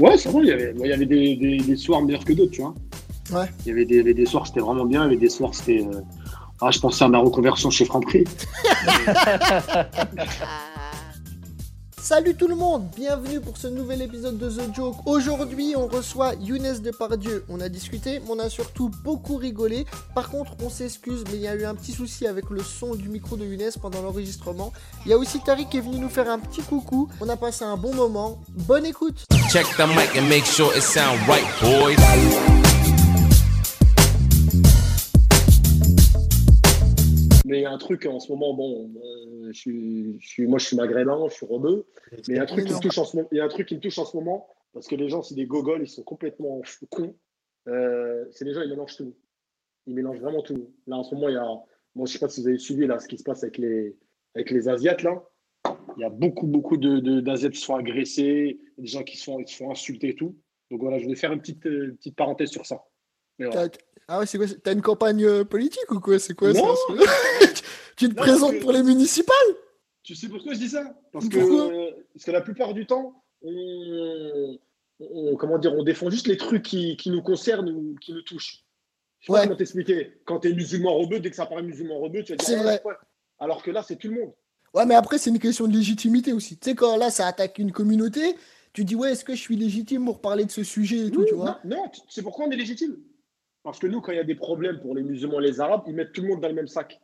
Ouais, c'est vrai, il y avait, il y avait des, des, des soirs meilleurs que d'autres, tu vois. Ouais. Il y avait des, il y avait des soirs, c'était vraiment bien, il y avait des soirs, c'était. euh, Ah, je pensais à ma reconversion chez Franprix. Salut tout le monde, bienvenue pour ce nouvel épisode de The Joke. Aujourd'hui, on reçoit Younes Depardieu. On a discuté, mais on a surtout beaucoup rigolé. Par contre, on s'excuse, mais il y a eu un petit souci avec le son du micro de Younes pendant l'enregistrement. Il y a aussi Tariq qui est venu nous faire un petit coucou. On a passé un bon moment. Bonne écoute. Check the mic and make sure it sound right, boys. Mais il y a un truc en ce moment, bon, euh, je suis, je suis, moi je suis maghrébin, je suis rebeu, mais il y a un truc qui me touche en ce moment, il y a un truc qui me touche en ce moment, parce que les gens, c'est des gogoles, ils sont complètement cons. Euh, c'est les gens, ils mélangent tout. Ils mélangent vraiment tout. Là, en ce moment, il y a, moi je sais pas si vous avez suivi là ce qui se passe avec les, avec les Asiates là. Il y a beaucoup, beaucoup d'Asiates qui se font agresser, des gens qui se font, qui se font insulter et tout. Donc voilà, je voulais faire une petite, euh, petite parenthèse sur ça. Ah ouais, c'est quoi c'est- T'as une campagne euh, politique ou quoi C'est quoi Non. ça Tu te Non, présentes que- pour les municipales Tu sais pourquoi je dis ça? Parce que, euh, parce que la plupart du temps, on, on- comment dire, on défend juste les trucs qui, qui nous concernent ou qui nous touchent. Je sais Ouais. pas comment t'expliquer. Quand tu es musulman rebeu, dès que ça paraît musulman rebeu, tu vas dire C'est Ah, vrai. ouais. Alors que là, c'est tout le monde. Ouais, mais après, c'est une question de légitimité aussi. Tu sais, quand là, ça attaque une communauté, tu dis, ouais, est-ce que je suis légitime pour parler de ce sujet et tout, Oui, tu vois? non, sais pourquoi on est légitime Parce que nous, quand il y a des problèmes pour les musulmans et les arabes, ils mettent tout le monde dans le même sac.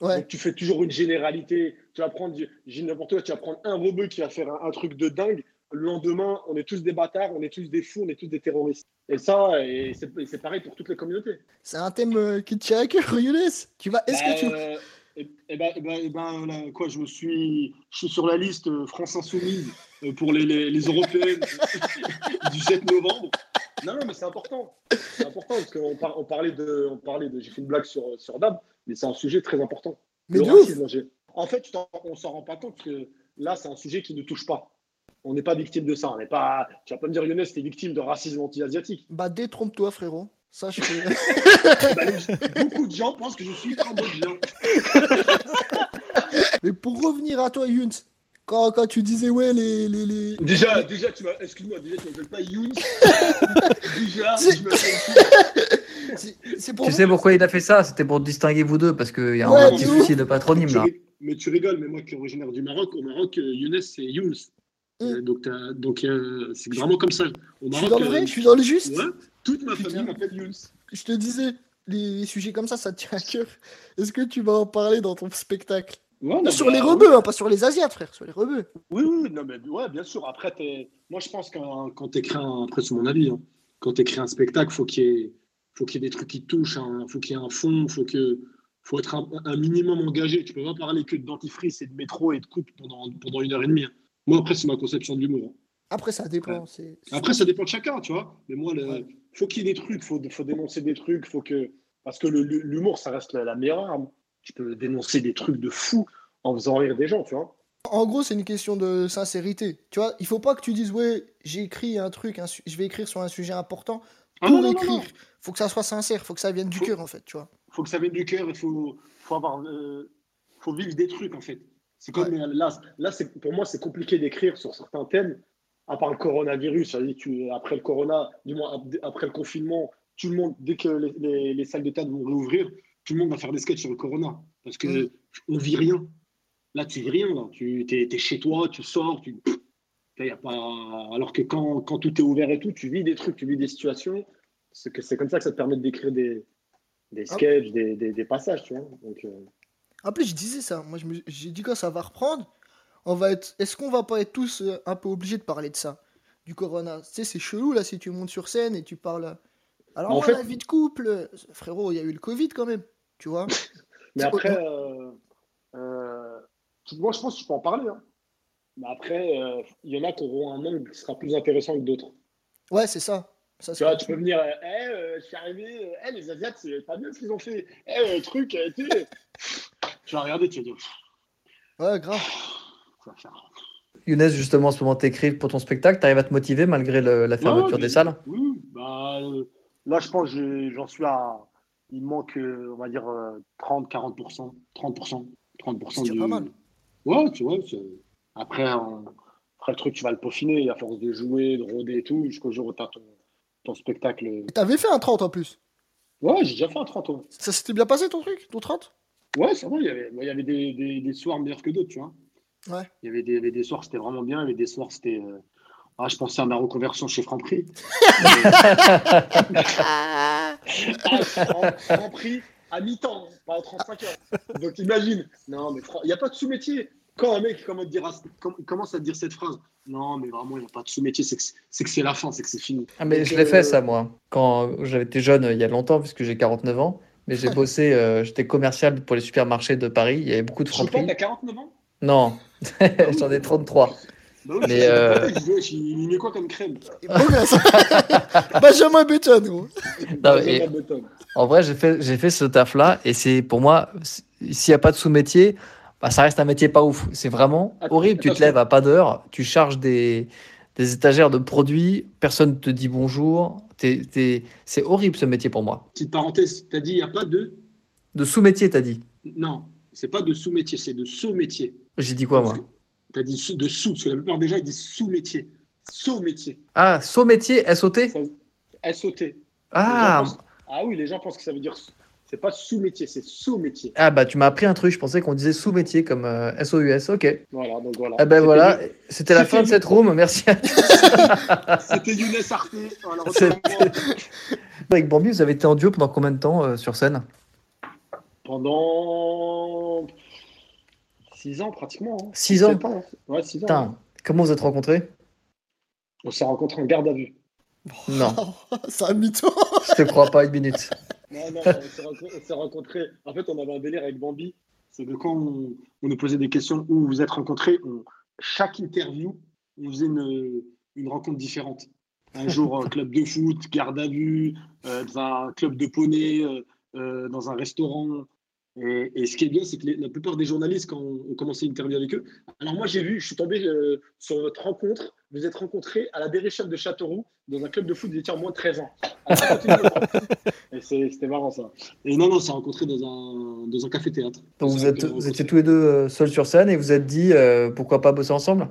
Ouais. Donc tu fais toujours une généralité. Tu vas prendre, j'ai n'importe quoi, tu vas prendre un rebeu qui va faire un, un truc de dingue. Le lendemain, on est tous des bâtards, on est tous des fous, on est tous des terroristes. Et ça, et c'est pareil pour toutes les communautés. C'est un thème euh, qui te tient à cœur, Younes. Tu vas... Est-ce que tu... Euh, et, ben, et ben, et ben, là, quoi, je me suis, je suis sur la liste euh, France Insoumise euh, pour les, les, les européennes du 7 novembre. Non, non, mais c'est important. C'est important parce qu'on par- on parlait de, on parlait de, j'ai fait une blague sur, sur Dab, mais c'est un sujet très important. Mais Le racisme, En fait, on s'en rend pas compte parce que là, c'est un sujet qui ne touche pas. On n'est pas victime de ça. On n'est pas. Tu vas pas me dire, Younes, t'es victime de racisme anti-asiatique. Bah, détrompe-toi, frérot. Sache que... Bah, beaucoup de gens pensent que je suis cambodgien. mais pour revenir à toi, Younes, quand, quand tu disais, ouais, les... les, les... Déjà, déjà, tu m'as. Excuse-moi, déjà, tu m'appelles pas Younes. déjà, C'est- je m'appelle. C'est c'est pour Tu sais pourquoi il a fait ça? C'était pour distinguer vous deux, parce qu'il y a Ouais, un petit souci de patronyme Tu là. Mais tu rigoles, mais moi qui est originaire du Maroc, au Maroc, euh, Younes, c'est Younes. Mm. Euh, donc, t'as- donc euh, c'est vraiment comme ça. Au Je suis Maroc, dans le euh, vrai, je suis dans le juste. ouais, toute ma Putain. famille m'appelle Younes. Je te disais, les, les sujets comme ça, ça te tient à cœur. Est-ce que tu vas en parler dans ton spectacle? Ouais, non, Sur bah, les ouais. rebeux, hein, pas sur les Asiates, frère, sur les rebeux. Oui, oui, non, mais ouais, bien sûr. Après, moi, je pense que quand tu écris un, après, c'est mon avis, hein, quand tu écris un spectacle, faut qu'il y ait, faut qu'il y ait des trucs qui te touchent, hein, faut qu'il y ait un fond, faut que, faut être un, un minimum engagé. Tu peux pas parler que de dentifrice et de métro et de coupe pendant, pendant une heure et demie. hein. Moi, après, c'est ma conception de l'humour. Après, ça dépend. Après, ça dépend de chacun, tu vois. Mais moi, le, Ouais. faut qu'il y ait des trucs, faut, faut dénoncer des trucs, faut que, parce que l'humour, ça reste la, la meilleure arme. Tu peux dénoncer des trucs de fou en faisant rire des gens, tu vois. En gros, c'est une question de sincérité. Tu vois, il faut pas que tu dises, ouais, j'ai écrit un truc, un je vais écrire sur un sujet important. Ah Pour non, non, non, écrire, non. faut que ça soit sincère, faut que ça vienne du cœur, en fait, tu vois. faut que ça vienne du cœur, il faut, faut avoir, euh, faut vivre des trucs en fait. C'est comme là, là c'est pour moi c'est compliqué d'écrire sur certains thèmes, à part le coronavirus. tu, après le corona, du moins ap- après le confinement, tout le monde dès que les, les- les salles de théâtre vont réouvrir, tout le monde va faire des sketchs sur le corona parce que on vit rien. Là tu vis rien, là. tu es, chez toi, tu sors, tu Là, y a pas... alors que quand, quand tout est ouvert et tout, tu vis des trucs, tu vis des situations. C'est que c'est comme ça que ça te permet d'écrire des, des Ah. sketchs, des, des, des passages, tu vois. Donc, euh, En plus, je disais ça. Moi, je me- j'ai dit quand ça va reprendre, on va être. Est-ce qu'on va pas être tous euh, un peu obligés de parler de ça, du corona? Tu sais, c'est chelou là si tu montes sur scène et tu parles. Alors En moi, fait- la vie de couple, euh, frérot, il y a eu le Covid quand même, tu vois. Mais après, euh, euh, moi, je pense que je peux en parler. hein. Mais après, euh, il y en a qui auront un angle qui sera plus intéressant que d'autres. Ouais, c'est ça. ça Tu vois, tu peux venir, euh, Eh, euh, je suis arrivé, euh, Eh, les Asiates, c'est pas bien ce qu'ils ont fait. Eh, le truc a été. tu vas regarder, tu vas dire. Ouais, grave. Ça va faire- Younes, justement, en ce moment, t'écris pour ton spectacle, t'arrives à te motiver malgré le- la fermeture Ouais, des salles? Oui, bah, euh, là, je pense que j'en suis à. Il manque, euh, on va dire, euh, 30-40%. 30%. 30% C'est déjà du... pas mal. Ouais, tu vois. c'est- Après, après, le truc, tu vas le peaufiner à force de jouer, de rôder et tout, jusqu'au jour où tu as ton, ton spectacle. Et T'avais fait un 30 en plus. Ouais, j'ai déjà fait un 30 ouais. Ça s'était bien passé ton truc, ton 30 Ouais, ça va, il y avait, il y avait des, des, des soirs meilleurs que d'autres, tu vois. Ouais. Il y avait des, des soirs, c'était vraiment bien, il y avait des soirs, c'était. euh, Ah, je pensais à ma reconversion chez Franprix. Ah, Fran- Franprix à mi-temps, pas en 35 heures. Donc imagine. Non, mais il n'y a pas de sous-métier. Quand un mec commence à, dire, com- commence à dire cette phrase, non, mais vraiment, il n'y a pas de sous-métier, c'est que c'est- la fin, c'est que c'est fini. Ah, mais Donc, je l'ai euh, fait ça moi. Quand j'avais été jeune euh, il y a longtemps, puisque j'ai 49 ans. Mais j'ai bossé, euh, j'étais commercial pour les supermarchés de Paris. Il y avait beaucoup de franprix. t'as 49 ans? Non, j'en ai 33. Bah oui, Mais, euh, il met quoi comme crème. Benjamin Button, gros. Non, et-. En vrai, j'ai fait, j'ai fait ce taf-là et c'est pour moi, s'il n'y a pas de sous-métier, bah, ça reste un métier pas ouf. C'est vraiment Attends, horrible. Tu te lèves à pas d'heure, tu charges des, des étagères de produits, personne ne te dit bonjour. T'es- t'es- C'est horrible ce métier pour moi. Petite parenthèse, t'as dit, il n'y a pas de. De sous-métier, t'as dit. Non, c'est pas de sous-métier, c'est de sous-métier. J'ai dit quoi moi? T'as dit sous- de sous, parce que la plupart des gens, ils disent sous-métier. Sous-métier. Ah, saut-métier, SOT. Ah, pensent- ah oui, les gens pensent que ça veut dire. C'est pas sous-métier, c'est sous-métier. ah bah tu m'as appris un truc, je pensais qu'on disait sous-métier comme euh, SOUS, ok. Voilà, donc voilà. Ah ben voilà, c'était la fin de cette room, merci à C'était Younes Arte. Voilà. Avec Bambi, vous avez été en duo pendant combien de temps euh, sur scène? Pendant 6 ans pratiquement. hein. Six ans hein. Ouais, 6 ans. Comment vous êtes rencontrés? On s'est rencontrés en garde à vue. Non, C'est un mytho. je te crois pas une minute. Non, non, on s'est rencontrés. En fait, on avait un délire avec Bambi. C'est que quand on, on nous posait des questions où vous vous êtes rencontrés, on- chaque interview, on faisait une, une rencontre différente. Un jour, euh, club de foot, garde à vue, euh, dans un club de poney, euh, dans un restaurant. Et, et ce qui est bien, c'est que les- la plupart des journalistes, quand on, on commençait une interview avec eux, alors moi j'ai vu, je suis tombé euh, sur votre rencontre, vous êtes rencontrés à la Berrichonne de Châteauroux, dans un club de foot, vous étiez en moins de 13 ans. C'était marrant ça. Et non, non, on s'est rencontrés dans un, dans un café-théâtre. Donc vous, êtes, vous étiez tous les deux euh, seuls sur scène et vous êtes dit euh, pourquoi pas bosser ensemble?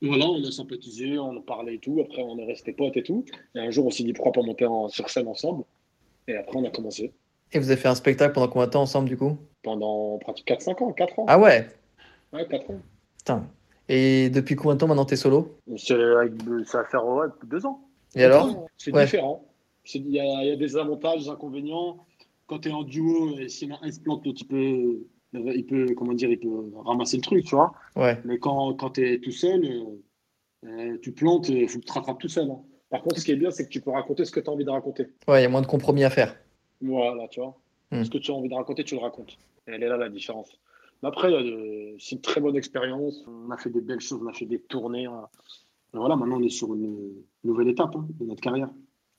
Voilà, on a sympathisé, on en parlait et tout. Après, on est resté potes et tout. Et un jour, on s'est dit pourquoi pas monter en- sur scène ensemble? Et après, on a commencé Et vous avez fait un spectacle pendant combien de temps ensemble du coup? Pendant pratiquement 4-5 ans, 4 ans. Ah ouais? Ouais, 4 ans. Putain. Et depuis combien de temps maintenant t'es solo? C'est avec- Ça va faire ouais, 2 ans. Et alors? C'est Ouais. différent. Il y, a il y a des avantages, des inconvénients. Quand tu es en duo, et si un se plante, l'autre, il peut, il peut, comment dire, il peut ramasser le truc, tu vois. Ouais. Mais quand, quand tu es tout seul, euh, euh, tu plantes, il faut que tu te rattrapes tout seul. hein. Par contre, ce qui est bien, c'est que tu peux raconter ce que tu as envie de raconter. Ouais, il y a moins de compromis à faire. Voilà, tu vois. Hmm. Ce que tu as envie de raconter, tu le racontes. Et elle est là la différence. Mais après, euh, c'est une très bonne expérience. On a fait des belles choses, on a fait des tournées. hein. Voilà, maintenant on est sur une nouvelle étape hein, de notre carrière.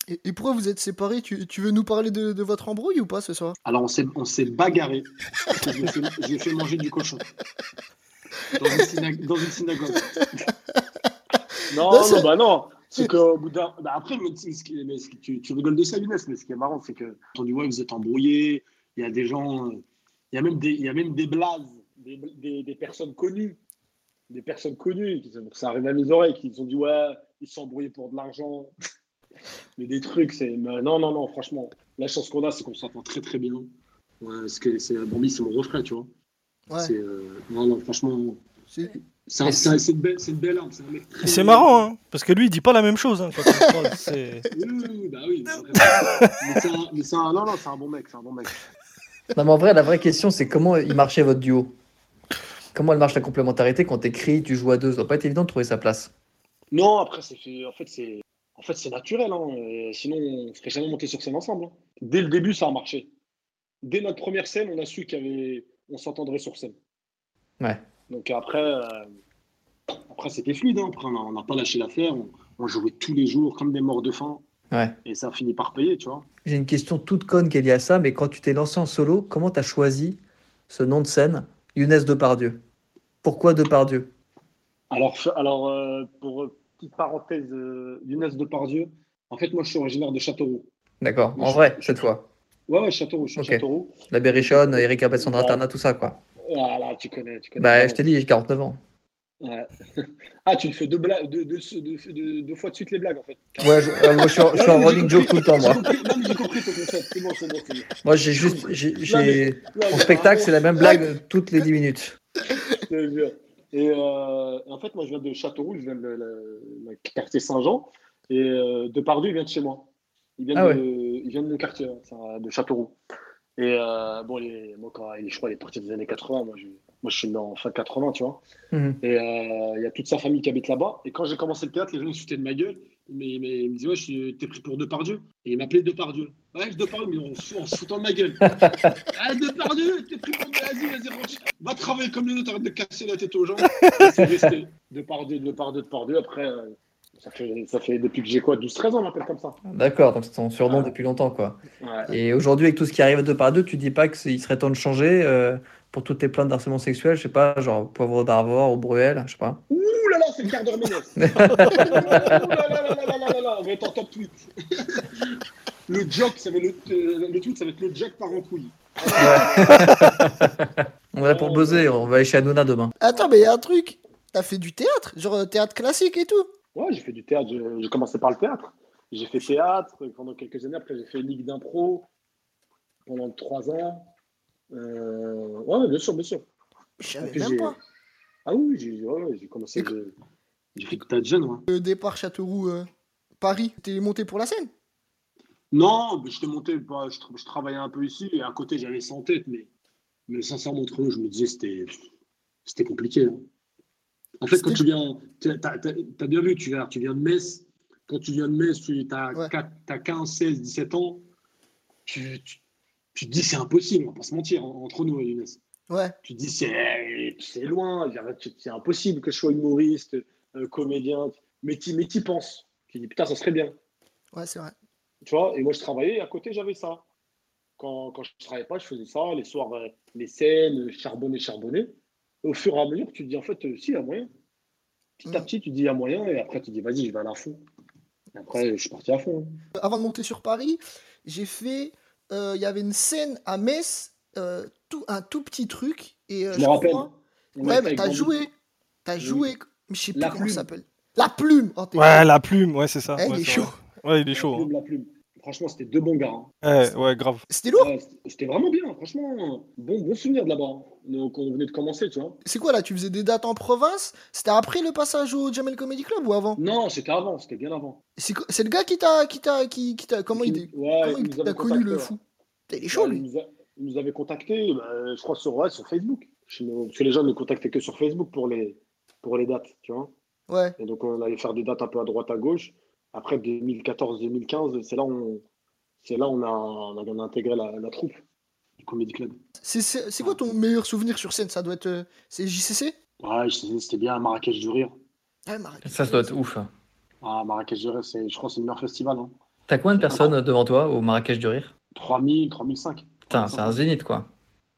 Et, et pourquoi vous êtes séparés? Tu, tu veux nous parler de, de votre embrouille ou pas ce soir? Alors on s'est, bagarré. je lui ai fait- je lui ai fait manger du cochon. Dans une, syna- dans une synagogue. Non, non, bah non. C'est qu'au bout d'un. Bah après, mais tu, tu rigoles de ça, Younes, mais ce qui est marrant, c'est que on dit ouais, vous êtes embrouillés. Il y a des gens. euh, Il y a même des, il y a même des blazes, des, des, des personnes connues. Des personnes connues. Ça arrive à mes oreilles, qui ont dit ouais, ils sont embrouillés pour de l'argent. Mais des trucs, c'est. Non, non, non, franchement. La chance qu'on a, c'est qu'on s'entend très très bien. Ouais, parce que c'est Bambi, c'est mon refrain, tu vois. Ouais. Euh, non, non, franchement, c'est un- c'est un- c'est une, belle- c'est une belle arme. C'est marrant, hein, parce que lui, il dit pas la même chose hein, quand parle. Oui, oui, oui, bah oui. mais c'est un, non, non, c'est un bon mec, c'est un bon mec. Non, mais en vrai, la vraie question, c'est comment il marchait votre duo? Comment elle marche la complémentarité? Quand t'écris, tu joues à deux Ça doit pas être évident de trouver sa place. Non, après, en fait, c'est, en fait, c'est naturel. Hein. Sinon, on serait jamais monté sur scène ensemble. hein. Dès le début, ça a marché. Dès notre première scène, on a su qu'on avait... on s'entendrait sur scène. Ouais. Donc après, euh, après c'était fluide. hein. Après, on n'a pas lâché l'affaire. On, on jouait tous les jours comme des morts de faim. Ouais. Et ça a fini par payer, tu vois. J'ai une question toute conne qui est liée à ça, mais quand tu t'es lancé en solo, comment t'as choisi ce nom de scène, Younes Depardieu? Pourquoi Depardieu? Alors, alors euh, pour euh, petite parenthèse, euh, Younes Depardieu, en fait, moi, je suis originaire de Châteauroux. D'accord, en je- vrai, cette fois. Ouais, ouais, Châteauroux, je suis Châteauroux. La Berrichonne, Erika Bessandra. Tarna, tout ça, quoi. Voilà, tu connais, tu connais. Bah, je t'ai dit, j'ai 49 ans. Ouais. Ah, tu me fais deux, blagues, deux, deux, deux- deux- deux fois de suite les blagues, en fait. Ouais, je, euh, moi, je suis, en- je suis en running joke tout le temps, moi. J'ai compris, non, mais j'ai compris ton concept. C'est bon, c'est bon. Moi, j'ai juste. j'ai- Ouais, Mon ouais, spectacle, c'est la même blague toutes les 10 minutes. Je. Et euh, en fait, moi, je viens de Châteauroux, je viens de la, quartier Saint-Jean. Et euh, Depardieu, il vient de chez moi. Il vient, Ah de, il vient de mon quartier, hein, de Châteauroux. Et euh, bon, les, moi, quand, je crois qu'il est parti des années 80. Moi, je, moi, je suis né en fin 80, tu vois. Mhm. Et euh, il y a toute sa famille qui habite là-bas. Et quand j'ai commencé le théâtre, les gens se foutaient de ma gueule. Mais, mais ils me disaient, ouais, t'es pris pour Depardieu. Et ils m'appelaient Depardieu. Ouais, je Depardieu, mais on se en se foutant de ma gueule. ah, Depardieu, t'es pris pour Vas-y, vas-y, rentre. Va travailler comme les autres, arrête de casser la tête aux gens. C'est resté. Depardieu, Depardieu, Depardieu. Après, euh, ça fait, depuis que j'ai quoi 12-13 ans, on m'appelle comme ça. D'accord, donc c'est ton surnom depuis longtemps. quoi. Et aujourd'hui, avec tout ce qui arrive deux par deux, tu dis pas qu'il serait temps de changer euh, pour toutes tes plaintes d'harcèlement sexuel, je sais pas, genre Poivre d'Arvor ou Bruel, je sais pas. Ouh là là, c'est le quart d'heure Ménès on va être en top tweet. le joke, ça va le, euh, le tweet, ça va être le joke par en couille. Ouais. on est là pour oh. buzzer, on va aller chez Anona demain. Attends, mais il y a un truc. T'as fait du théâtre, genre euh, théâtre classique et tout. Ouais, j'ai fait du théâtre. je- J'ai commencé par le théâtre. J'ai fait théâtre pendant quelques années. Après, j'ai fait ligue d'impro pendant trois ans. Euh, Ouais, bien sûr, bien sûr. Je savais même pas. Ah oui, j'ai ouais, commencé. Et de- J'ai fait du théâtre jeune, moi. Le départ Châteauroux, euh, Paris, t'es monté pour la scène? Non, mais je t'ai monté, bah, je, tra- je travaillais un peu ici et à côté j'avais en tête, mais, mais sincèrement, entre nous, je me disais c'était compliqué. hein. En fait, quand tu viens, tu as, bien vu, tu viens, tu viens de Metz, quand tu viens de Metz, tu as, Ouais. 15, 16, 17 ans, tu, tu, tu te dis c'est impossible, on va pas se mentir, en- entre nous, Younes. Ouais. Tu te dis c'est loin, c'est impossible que je sois humoriste, euh, comédien, mais tu y penses. Tu dis putain, ça serait bien. Ouais, c'est vrai. Tu vois, et moi je travaillais, et à côté j'avais ça. Quand, quand je ne travaillais pas, je faisais ça, les soirs, les scènes, charbonner, charbonner. Au fur et à mesure, tu te dis en fait, euh, si, il y a moyen. Petit à Mm. petit, tu dis il y a moyen, et après tu dis vas-y, je vais aller à fond. Et après, je suis parti à fond. hein. Avant de monter sur Paris, j'ai fait. euh, Il y avait une scène à Metz, euh, tout, un tout petit truc. Et, euh, Je me rappelle. crois- Ouais, mais t'as joué. T'as Oui. joué. Mais je sais plus La comment plume. ça s'appelle. La plume. Oh, Ouais, la plume, ouais, c'est ça. Eh, ouais, il est chaud. Ouais, il est La chaud. plume, la plume. Franchement, c'était deux bons gars. hein. Ouais, ouais, grave. C'était lourd. Ouais, c'était- vraiment bien, franchement. Bon, bon souvenir de là-bas. hein. Donc, on venait de commencer, tu vois. C'est quoi là Tu faisais des dates en province? C'était après le passage au Jamel Comedy Club ou avant? Non, c'était avant, c'était bien avant. C'est le gars qui t'a. Qui t'a qui, qui t'a- comment il, Ouais, comment il t'a connu le fou? Il est chaud Ouais, lui. il, nous a- il nous avait contacté, bah, je crois, sur, ouais, sur Facebook. Parce que les gens ne contactaient que sur Facebook pour les, pour les dates, tu vois. Ouais. Et donc, on allait faire des dates un peu à droite, à gauche. Après 2014-2015, c'est là où on, c'est là où on a, on a, on a intégré la, la troupe du Comedy Club. C'est- C'est c'est quoi ton meilleur souvenir sur scène? Ça doit être. euh, C'est JCC Ouais, je- c'était bien Marrakech du Rire. Ouais, Marrakech. Ça, ça doit être ouf. hein. Ah, Marrakech du Rire, c'est, je crois que c'est le meilleur festival. Hein. T'as combien de personnes devant toi au Marrakech du Rire? 3000, 3005. Putain, c'est un zénith, quoi.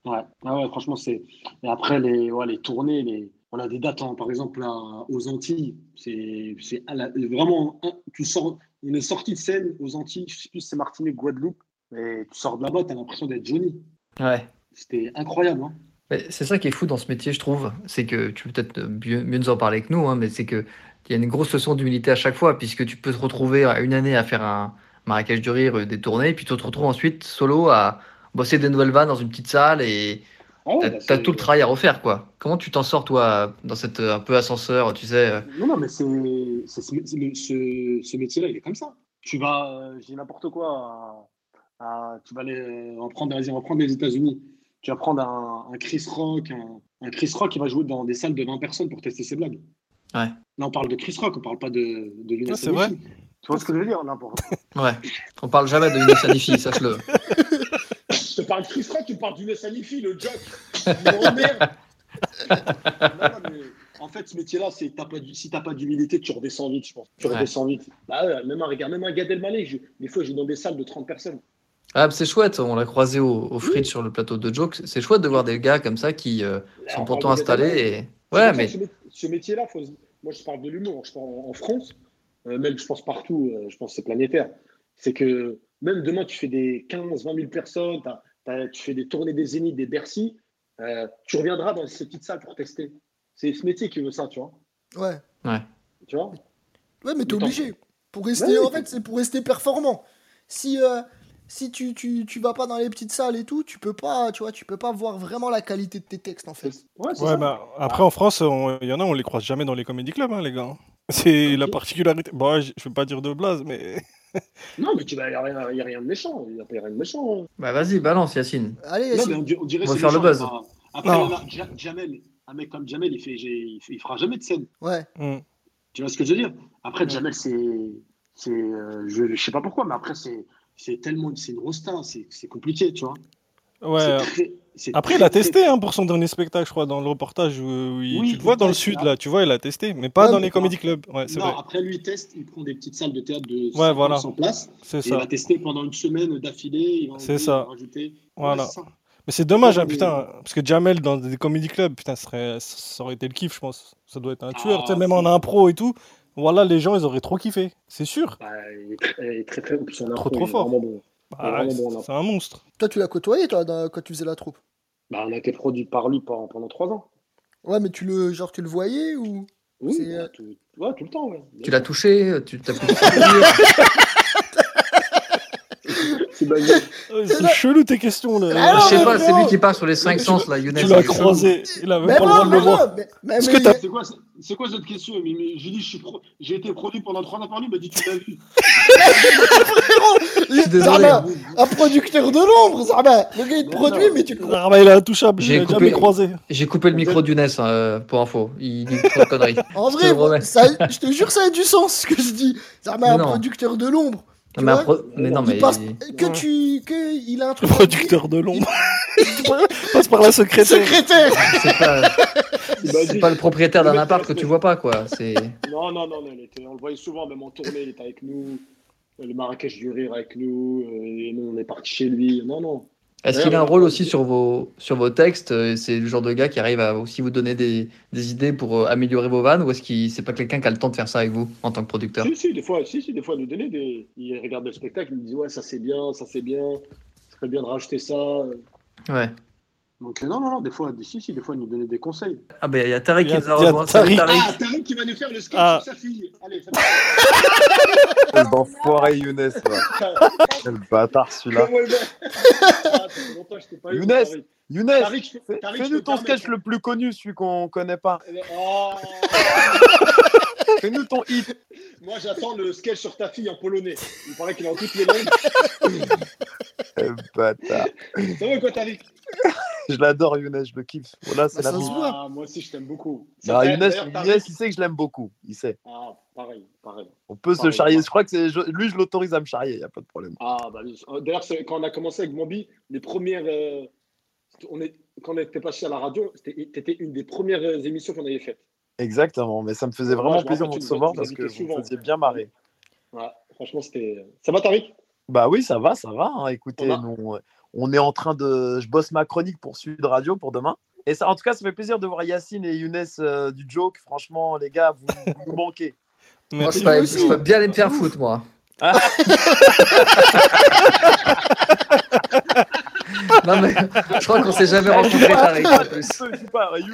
Ouais, ouais, ouais, franchement, c'est. Et après, les, ouais, les tournées, les... a des dates, hein, par exemple, là, aux Antilles. C'est à vraiment. un- Tu sors... On est sorti de scène aux Antilles, je sais plus si c'est Martinique, Guadeloupe. Et tu sors de là-bas, tu as l'impression d'être Johnny. Ouais. C'était incroyable. Hein. Mais C'est ça qui est fou dans ce métier, je trouve. C'est que tu peux peut-être mieux, mieux nous en parler que nous, hein, mais c'est que il y a une grosse leçon d'humilité à chaque fois, puisque tu peux te retrouver à une année à faire un Marrakech du Rire, euh, des tournées, puis tu te retrouves ensuite solo à bosser des nouvelles vannes dans une petite salle et Ah ouais, t'as bah, tout le travail à refaire, quoi. Comment tu t'en sors, toi, dans cette euh, un peu ascenseur, tu sais euh, Non, non, mais c'est ce, ce métier-là, il est comme ça. Tu vas, euh, je dis n'importe quoi, à- à- tu vas aller, on prendre, vas-y, on va prendre les États-Unis. Tu vas prendre un, un Chris Rock, un, un Chris Rock qui va jouer dans des salles de 20 personnes pour tester ses blagues. Ouais. Là, on parle de Chris Rock, on parle pas de, de Younes Ah, c'est vrai. Tu vois ce que je veux dire là, pour- Ouais. On parle jamais de Younes Hanifi, sache-le. Je te parle de Chris Rock, tu me parles d'Younes Hanifi, le mais En fait, ce métier-là, c'est du- si t'as pas d'humilité, tu redescends vite, je pense. Tu Ouais. redescends vite. Bah, ouais, même un, regarde, même un Gad Elmaleh, je- des fois, je joue dans des salles de 30 personnes. Ah, c'est chouette, on l'a croisé au, au Fritz sur le plateau de Joke. C'est chouette de voir des gars comme ça qui euh, sont on pourtant installés et. Ouais, mais Ce, mé- ce métier-là, faut moi je parle de l'humour, je parle en, en France, euh, même je pense partout, euh, je pense que c'est planétaire. C'est que même demain tu fais des 15, 20 000 personnes, tu fais des tournées des Zéniths, des Bercy, euh, tu reviendras dans ces petites salles pour tester. C'est ce métier qui veut ça, tu vois. Ouais. Tu vois? Ouais, mais t'es obligé. Pour rester, Ouais, en fait, c'est pour rester performant. Si, euh, si tu, tu, tu vas pas dans les petites salles et tout, tu peux pas, tu vois, tu peux pas voir vraiment la qualité de tes textes, en fait. Ouais, c'est Ouais, ça. bah, après, en France, il y en a, on les croise jamais dans les comédie clubs, hein, les gars. C'est la particularité. Bon, ouais, je je vais pas dire de blase, mais. Non, mais tu vas, y a rien, y a rien de méchant. Il y a pas rien de méchant. Bah vas-y, balance Yacine. Allez, Non, Yacine. mais on, di- on dirait On va faire le buzz. enfin, Après, Non. il Jamel, un mec comme Jamel, il, fait, il, fait- il fera jamais de scène. Ouais. Hmm. Tu vois ce que je veux dire? Après, Ouais. Jamel, c'est. c'est euh, je, je sais pas pourquoi, mais après, c'est. C'est tellement. C'est une rosta, c'est c'est compliqué, tu vois. Ouais. C'est très- c'est Après, il a testé hein, pour son dernier spectacle, je crois, dans le reportage où, il- Oui, tu le vois dans le sud, là. tu vois, il a testé, mais pas Ouais, dans mais les comédie clubs. Ouais, Non, vrai, après, lui, il teste, il prend des petites salles de théâtre de Ouais, voilà. 100 places. c'est Et il ça. va tester pendant une semaine d'affilée. C'est ça. il va rajouter. Voilà. Ouais, ça. Mais c'est dommage, Ouais, hein, putain, parce que Jamel dans des comédie clubs, putain, ça, serait, ça aurait été le kiff, je pense. Ça doit être un tueur, tu sais, Ah, même en impro et tout. Voilà, les gens, ils auraient trop kiffé, c'est sûr. Bah, il est très, très, très, son Trop, impro, trop fort. vraiment bon. Bah, bon, c'est un monstre. Toi, tu l'as côtoyé, toi, dans- quand tu faisais la troupe? Bah, on a été produit par lui pendant, pendant trois ans. Ouais, mais tu le, genre, tu le voyais ou Oui, C'est, bah, euh, tout, ouais, tout le temps. Ouais. Tu l'as touché, tu t'as pu Euh, C'est chelou tes questions, là. Ah non, Je sais pas, c'est lui qui part sur les cinq Tu sens là, Younes. Tu l'as croisé, il a même Mais pas le droit non, de le voir. t'as- C'est quoi, c'est quoi cette question mais, mais J'ai dit, pro- j'ai été produit pendant trois ans par lui, il m'a dit, tu l'as vu. frérot, un producteur de l'ombre, Zama. Le gars, il te produit, mais tu crois. Ah il est intouchable, J'ai jamais croisé. J'ai coupé le micro d'Younes hein, pour info. Il dit trop de conneries. En vrai, je te jure, ça a du sens ce que je dis. Mais un producteur de l'ombre. Tu mais, vois après- mais non, Il mais. passe- que tu, que il a un Le truc. à producteur de l'ombre. Passe par la secrétaire. Secrétaire. C'est pas, pas le propriétaire d'un Le appart que tu vois pas, quoi. C'est. Non, non, non, non, était- on le voyait souvent, même en tournée, il était avec nous. Le Marrakech du Rire avec nous, euh, et nous on est parti chez lui. Non, non. Est-ce qu'il a un rôle aussi sur vos, sur vos textes euh, C'est le genre de gars qui arrive à aussi vous donner des, des idées pour euh, améliorer vos vannes ou est-ce qu'il c'est pas quelqu'un qui a le temps de faire ça avec vous en tant que producteur? Si, si, des fois, si, si, des fois, il nous donnait des. Il regarde le spectacle, il me dit Ouais, ça c'est bien, ça c'est bien, ce serait bien de rajouter ça. Ouais. Donc, non, non, non, des fois, si, si, des fois, il nous donnait des conseils. Ah ben il y a Tariq qui nous a rejoint. Tariq. Tariq. Ah, Tariq qui va nous faire le sketch Ah. sur sa fille. Allez, ça Quel d'enfoiré Younes, va. Quel bâtard celui-là. Va Ah, pas eu, Younes. Tariq. Younes, fais-nous ton sketch le plus connu, celui qu'on connaît pas. Oh, Fais-nous ton hit. moi, j'attends le sketch sur ta fille en polonais. Il paraît qu'il est en toutes les langues. Bâtard. Ça va quoi, Tariq Je l'adore, Younes, je le kiffe. Voilà, c'est Bah, la ça vie. se voit. Ah, Moi aussi, je t'aime beaucoup. Younes, Younes, il sait que je l'aime beaucoup. Il sait. Ah, pareil, pareil. On peut se charrier. Je crois que c'est je- lui, je l'autorise à me charrier. Il n'y a pas de problème. Ah, bah, oui. d'ailleurs, quand on a commencé avec Mambi, les premières. euh, on est, quand on était passé à la radio, c'était c'était une des premières euh, émissions qu'on avait faites. Exactement. Mais ça me faisait vraiment plaisir de recevoir parce que vous me faisiez bien marrer. Ouais, franchement, c'était. Ça va, Tariq? Bah oui, ça va, ça va. hein. Écoutez, On va- nous, on est en train de. Je bosse ma chronique pour Sud Radio pour demain. Et ça, en tout cas, ça fait plaisir de voir Yacine et Younes euh, du joke. Franchement, les gars, vous, vous nous manquez. Moi, je peux, je peux bien aller me faire foutre, moi. Ah. non, mais je crois qu'on s'est jamais rencontré, You-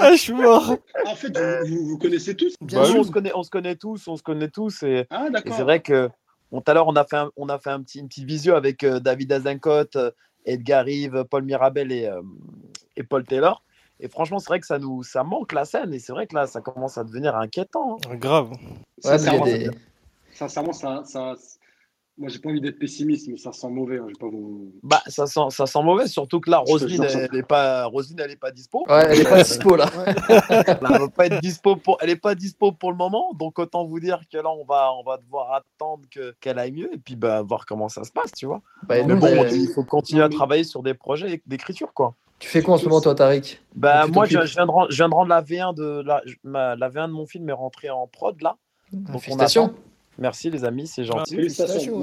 Ah, je suis mort. En fait, vous, vous, vous connaissez tous Bien Bah, sûr. nous, on se connaît, on se connaît tous, on se connaît tous. Et, Ah, et c'est vrai que tout à l'heure, on a fait, un, on a fait un petit, une petite visio avec euh, David Azincote, euh, Edgar Rive, Paul Mirabel et, euh, et Paul Taylor. Et franchement, c'est vrai que ça nous ça manque la scène. Et c'est vrai que là, ça commence à devenir inquiétant. hein. Grave. Ouais, Sincèrement, des- ça- sincèrement, ça, ça, moi, j'ai pas envie d'être pessimiste, mais ça sent mauvais. hein, pas vous. Bah, ça sent, ça sent mauvais, surtout que là, Roselyne, elle n'est pas, Roselyne, elle est pas dispo. Ouais, elle est pas dispo là. Elle va pas être dispo pour, elle est pas dispo pour le moment, donc autant vous dire que là on va, on va devoir attendre que qu'elle aille mieux et puis bah voir comment ça se passe, tu vois. Bah, Mais bon, il faut continuer à travailler sur des projets d'écriture, quoi. Tu fais quoi en ce moment, toi, Tariq? Bah moi, je, viens de rendre, je viens de rendre la V1 de la, ma- la V1 de mon film est rentrée en prod là. on Félicitations. attend. Merci les amis, c'est gentil. Félicitations. Félicitations.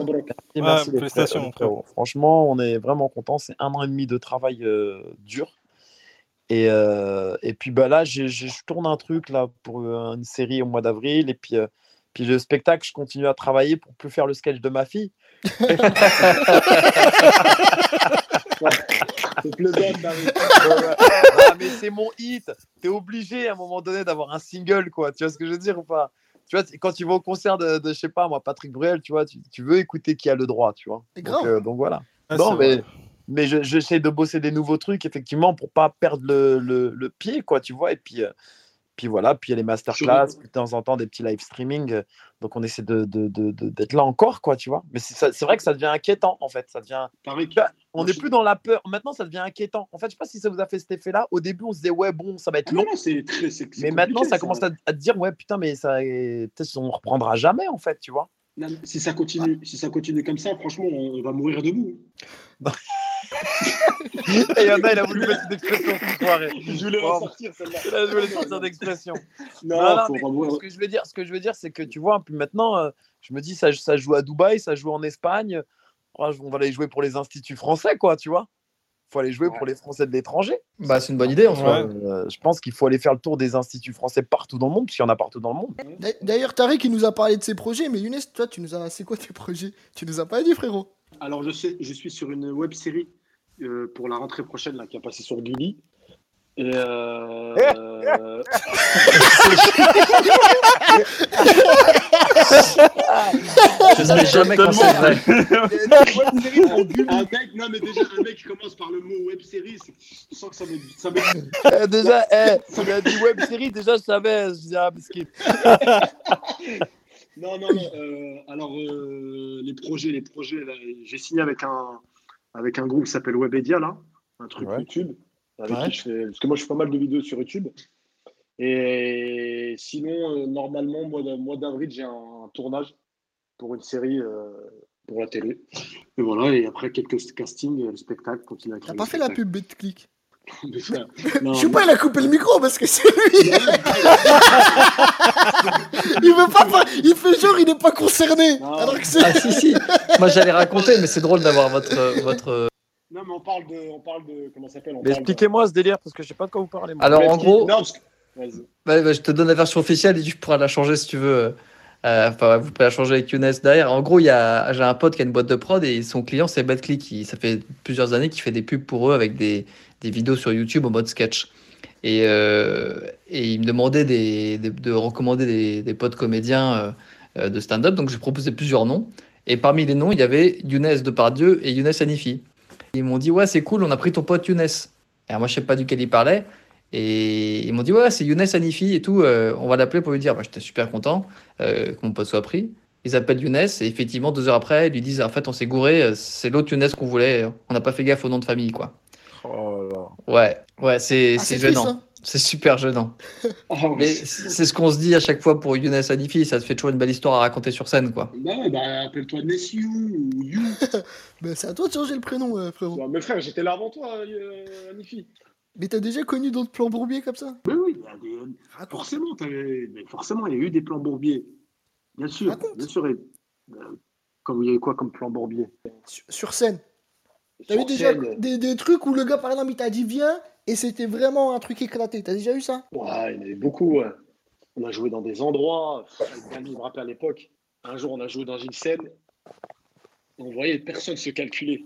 Merci frères- les frérots. Franchement, on est vraiment contents. C'est un an et demi de travail euh, dur. Et, euh, et puis bah là, j'ai- j'ai- je tourne un truc là pour euh, une série au mois d'avril. Et puis, euh, Puis le spectacle, je continue à travailler pour plus faire le sketch de ma fille. C'est plaisant, ah, mais c'est mon hit. T'es obligé à un moment donné d'avoir un single, quoi. Tu vois ce que je veux dire ou pas? Tu vois, quand tu vas au concert de, de, je sais pas, moi, Patrick Bruel, tu vois, tu, tu veux écouter qui a le droit, tu vois. Donc, euh, donc voilà. Ah, non, mais, vrai. mais je- j'essaie de bosser des nouveaux trucs, effectivement, pour pas perdre le, le, le pied, quoi, tu vois. Et puis, euh, puis voilà, puis il y a les masterclass, puis de temps en temps des petits live streaming. euh, Donc on essaie de, de- de- d'être là encore, quoi, tu vois. Mais c'est, vrai que ça devient inquiétant, en fait. Ça devient, on n'est plus dans la peur. Maintenant, ça devient inquiétant. En fait, je sais pas si ça vous a fait cet effet-là. Au début, on se disait, ouais, bon, ça va être ah long. non, non, c'est très. c'est- c'est Mais maintenant, ça commence à, à te dire, ouais, putain, mais ça, peut-être on reprendra jamais, en fait, tu vois. Non, si ça continue, si ça continue comme ça, franchement, on va mourir debout. Et il y en a, il a voulu mettre une expression cette soirée. Je voulais Oh. sortir celle-là. Il a voulu sortir d'expression. Non, Non, non, faut mais pas ce que je veux dire, ce que je veux dire, c'est que tu vois, puis maintenant, euh, je me dis, ça, ça joue à Dubaï, ça joue en Espagne. Oh, on va aller jouer pour les instituts français, quoi, tu vois. faut aller jouer Ouais. pour les Français de l'étranger. Bah, c'est une bonne idée en. Ouais. Euh, je pense qu'il faut aller faire le tour des instituts français partout dans le monde, parce qu'il y en a partout dans le monde. D'a- D'ailleurs, Tariq, il nous a parlé de ses projets, mais Younes, toi, tu nous as. C'est quoi tes projets? Tu nous as pas dit, frérot? Alors, je, sais, je suis sur une web série euh, pour la rentrée prochaine là, qui a passé sur Gulli. Et euh, Je sais jamais quand c'est vrai. un mec, non mais déjà un mec qui commence par le mot web série, c'est- je sens que ça me, ça me Eh, déjà, eh, il a dit web série, déjà, je savais. Je dis, ah, Non, non, non. euh, alors, euh, les projets, les projets, là, j'ai signé avec un, avec un groupe qui s'appelle Webedia, là, un truc Ouais. YouTube. Avec Ouais. qui je fais, parce que moi, je fais pas mal de vidéos sur YouTube. Et sinon, euh, normalement, mois d'a- mois d'avril, j'ai un tournage pour une série euh, pour la télé. Et voilà, et après quelques castings, euh, spectacles, continuer à T'as pas fait la pub frère, non, Je sais pas, il a coupé le micro parce que c'est lui Il veut pas Il fait genre, il n'est pas concerné Non. Alors que c'est. Ah si si. Moi j'allais raconter, mais c'est drôle d'avoir votre votre. non, mais on parle de, on parle de, comment ça s'appelle Mais de- expliquez-moi ce délire, parce que je sais pas de quoi vous parlez. moi. Alors en gros, non, parce que- vas-y. bah, bah, je te donne la version officielle et tu pourras la changer si tu veux. Euh, Enfin, vous pouvez la changer avec Younes derrière. En gros, il j'ai un pote qui a une boîte de prod et son client c'est BetClick. qui Ça fait plusieurs années qu'il fait des pubs pour eux avec des, des vidéos sur YouTube en mode sketch. Et, euh, et il me demandait des, de recommander des, des potes comédiens euh, de stand-up. Donc j'ai proposé plusieurs noms. Et parmi les noms, il y avait Younes Depardieu et Younes Hanifi. Ils m'ont dit Ouais, c'est cool, on a pris ton pote Younes. Alors, moi, je sais pas duquel il parlait. Et ils m'ont dit Ouais, c'est Younes Hanifi et tout. euh, on va l'appeler pour lui dire. Moi, j'étais super content euh, que mon pote soit pris. Ils appellent Younes et effectivement, deux heures après, ils lui disent En fait, on s'est gouré, euh, c'est l'autre Younes qu'on voulait. On n'a pas fait gaffe au nom de famille, quoi. Oh là. Ouais, ouais, c'est Ah, gênant. hein. C'est super gênant. Oh, Mais c'est ce qu'on se dit à chaque fois pour Younes Hanifi. Ça te fait toujours une belle histoire à raconter sur scène, quoi. Bah, ouais, bah, appelle-toi Nessiu ou You. Bah, c'est à toi de changer le prénom, euh, frérot. Ouais, Mais frère, j'étais là avant toi, euh, Anifi. Mais t'as déjà connu d'autres plans bourbiers comme ça? Oui, oui, il y a des- forcément, t'avais- mais forcément, il y a eu des plans bourbiers. Bien sûr, Raconte. bien sûr. et- euh, Comme il y a eu quoi comme plan bourbier? Sur, sur scène. T'as eu déjà des, des trucs où le gars, par exemple, il t'a dit viens et c'était vraiment un truc éclaté. T'as déjà eu ça? Ouais, il y en avait beaucoup. ouais. On a joué dans des endroits. Je me rappelle à l'époque. Un jour, on a joué dans une scène. On voyait personne se calculer.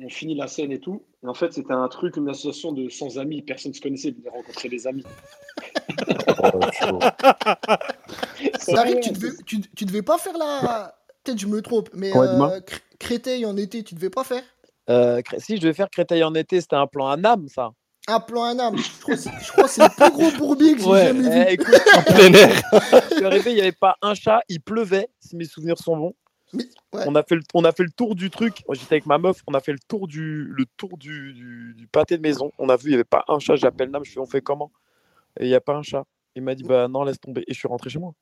On finit la scène et tout. Et en fait, c'était un truc, une association de sans amis. Personne ne se connaissait. Ils venaient rencontrer des amis. Oh, tu devais, tu, tu devais pas faire la. Peut-être je me trompe, mais euh, Cr- Créteil en été, tu devais pas faire? Euh, si je devais faire Créteil en été, c'était un plan à Nam, ça. un plan à âme. Je crois que c'est je crois que c'est le plus gros bourbier que j'ai Ouais. jamais vu. Eh, écoute, En plein air. je suis arrivé, il n'y avait pas un chat, il pleuvait, si mes souvenirs sont bons. Mais- ouais. On, a fait le, on a fait le tour du truc. Moi, j'étais avec ma meuf, on a fait le tour du, le tour du, du, du pâté de maison. On a vu, il n'y avait pas un chat. J'appelle Nam, je fais, on fait comment? Et il n'y a pas un chat. Il m'a dit, bah non, laisse tomber. Et je suis rentré chez moi.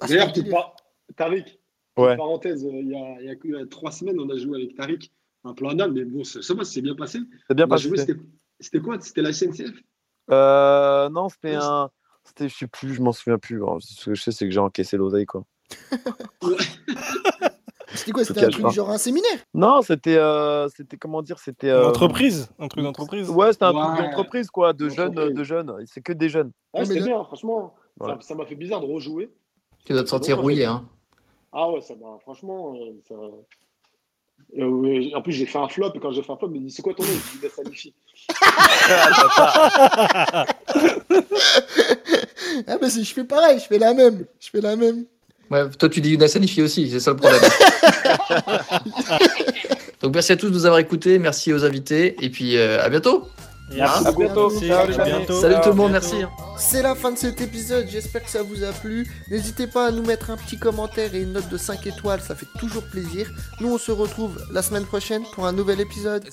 Ah, c'est D'ailleurs, tu pas. Tariq, Ouais. parenthèse, euh, il y, a, il y a que- il y a trois semaines, on a joué avec Tariq un plan d'âme, mais bon, ça, ça va, c'est bien passé. C'est bien On passé. c'était c'était quoi? C'était la SNCF Euh, non, c'était un. C'était, je sais plus, je m'en souviens plus. Ce que je sais, c'est que j'ai encaissé l'oseille, quoi. C'était quoi C'était un truc pas. genre un séminaire? Non, c'était, euh, c'était comment dire, c'était. Une euh, entreprise. Un truc d'entreprise. Ouais, c'était un Ouais. truc d'entreprise, quoi, de jeunes, de jeunes. C'est que des jeunes. Ouais, mais c'était bien, franchement. Voilà. Ça- m'a fait bizarre de rejouer. Tu dois te sentir rouillé, hein. Ah ouais, ça m'a, franchement, euh, ça... En plus, j'ai fait un flop, et quand j'ai fait un flop, il me dit C'est quoi ton nom? Je dis Sanifi. Ah bah si je fais pareil, je fais la même. Je fais la même. Ouais, toi, tu dis Younes Hanifi aussi, c'est ça le problème. Donc, merci à tous de nous avoir écoutés, merci aux invités, et puis euh, à bientôt. Merci. À bientôt. Salut, tout le monde, merci. hein. C'est la fin de cet épisode, j'espère que ça vous a plu. N'hésitez pas à nous mettre un petit commentaire et une note de 5 étoiles, ça fait toujours plaisir. Nous on se retrouve la semaine prochaine pour un nouvel épisode.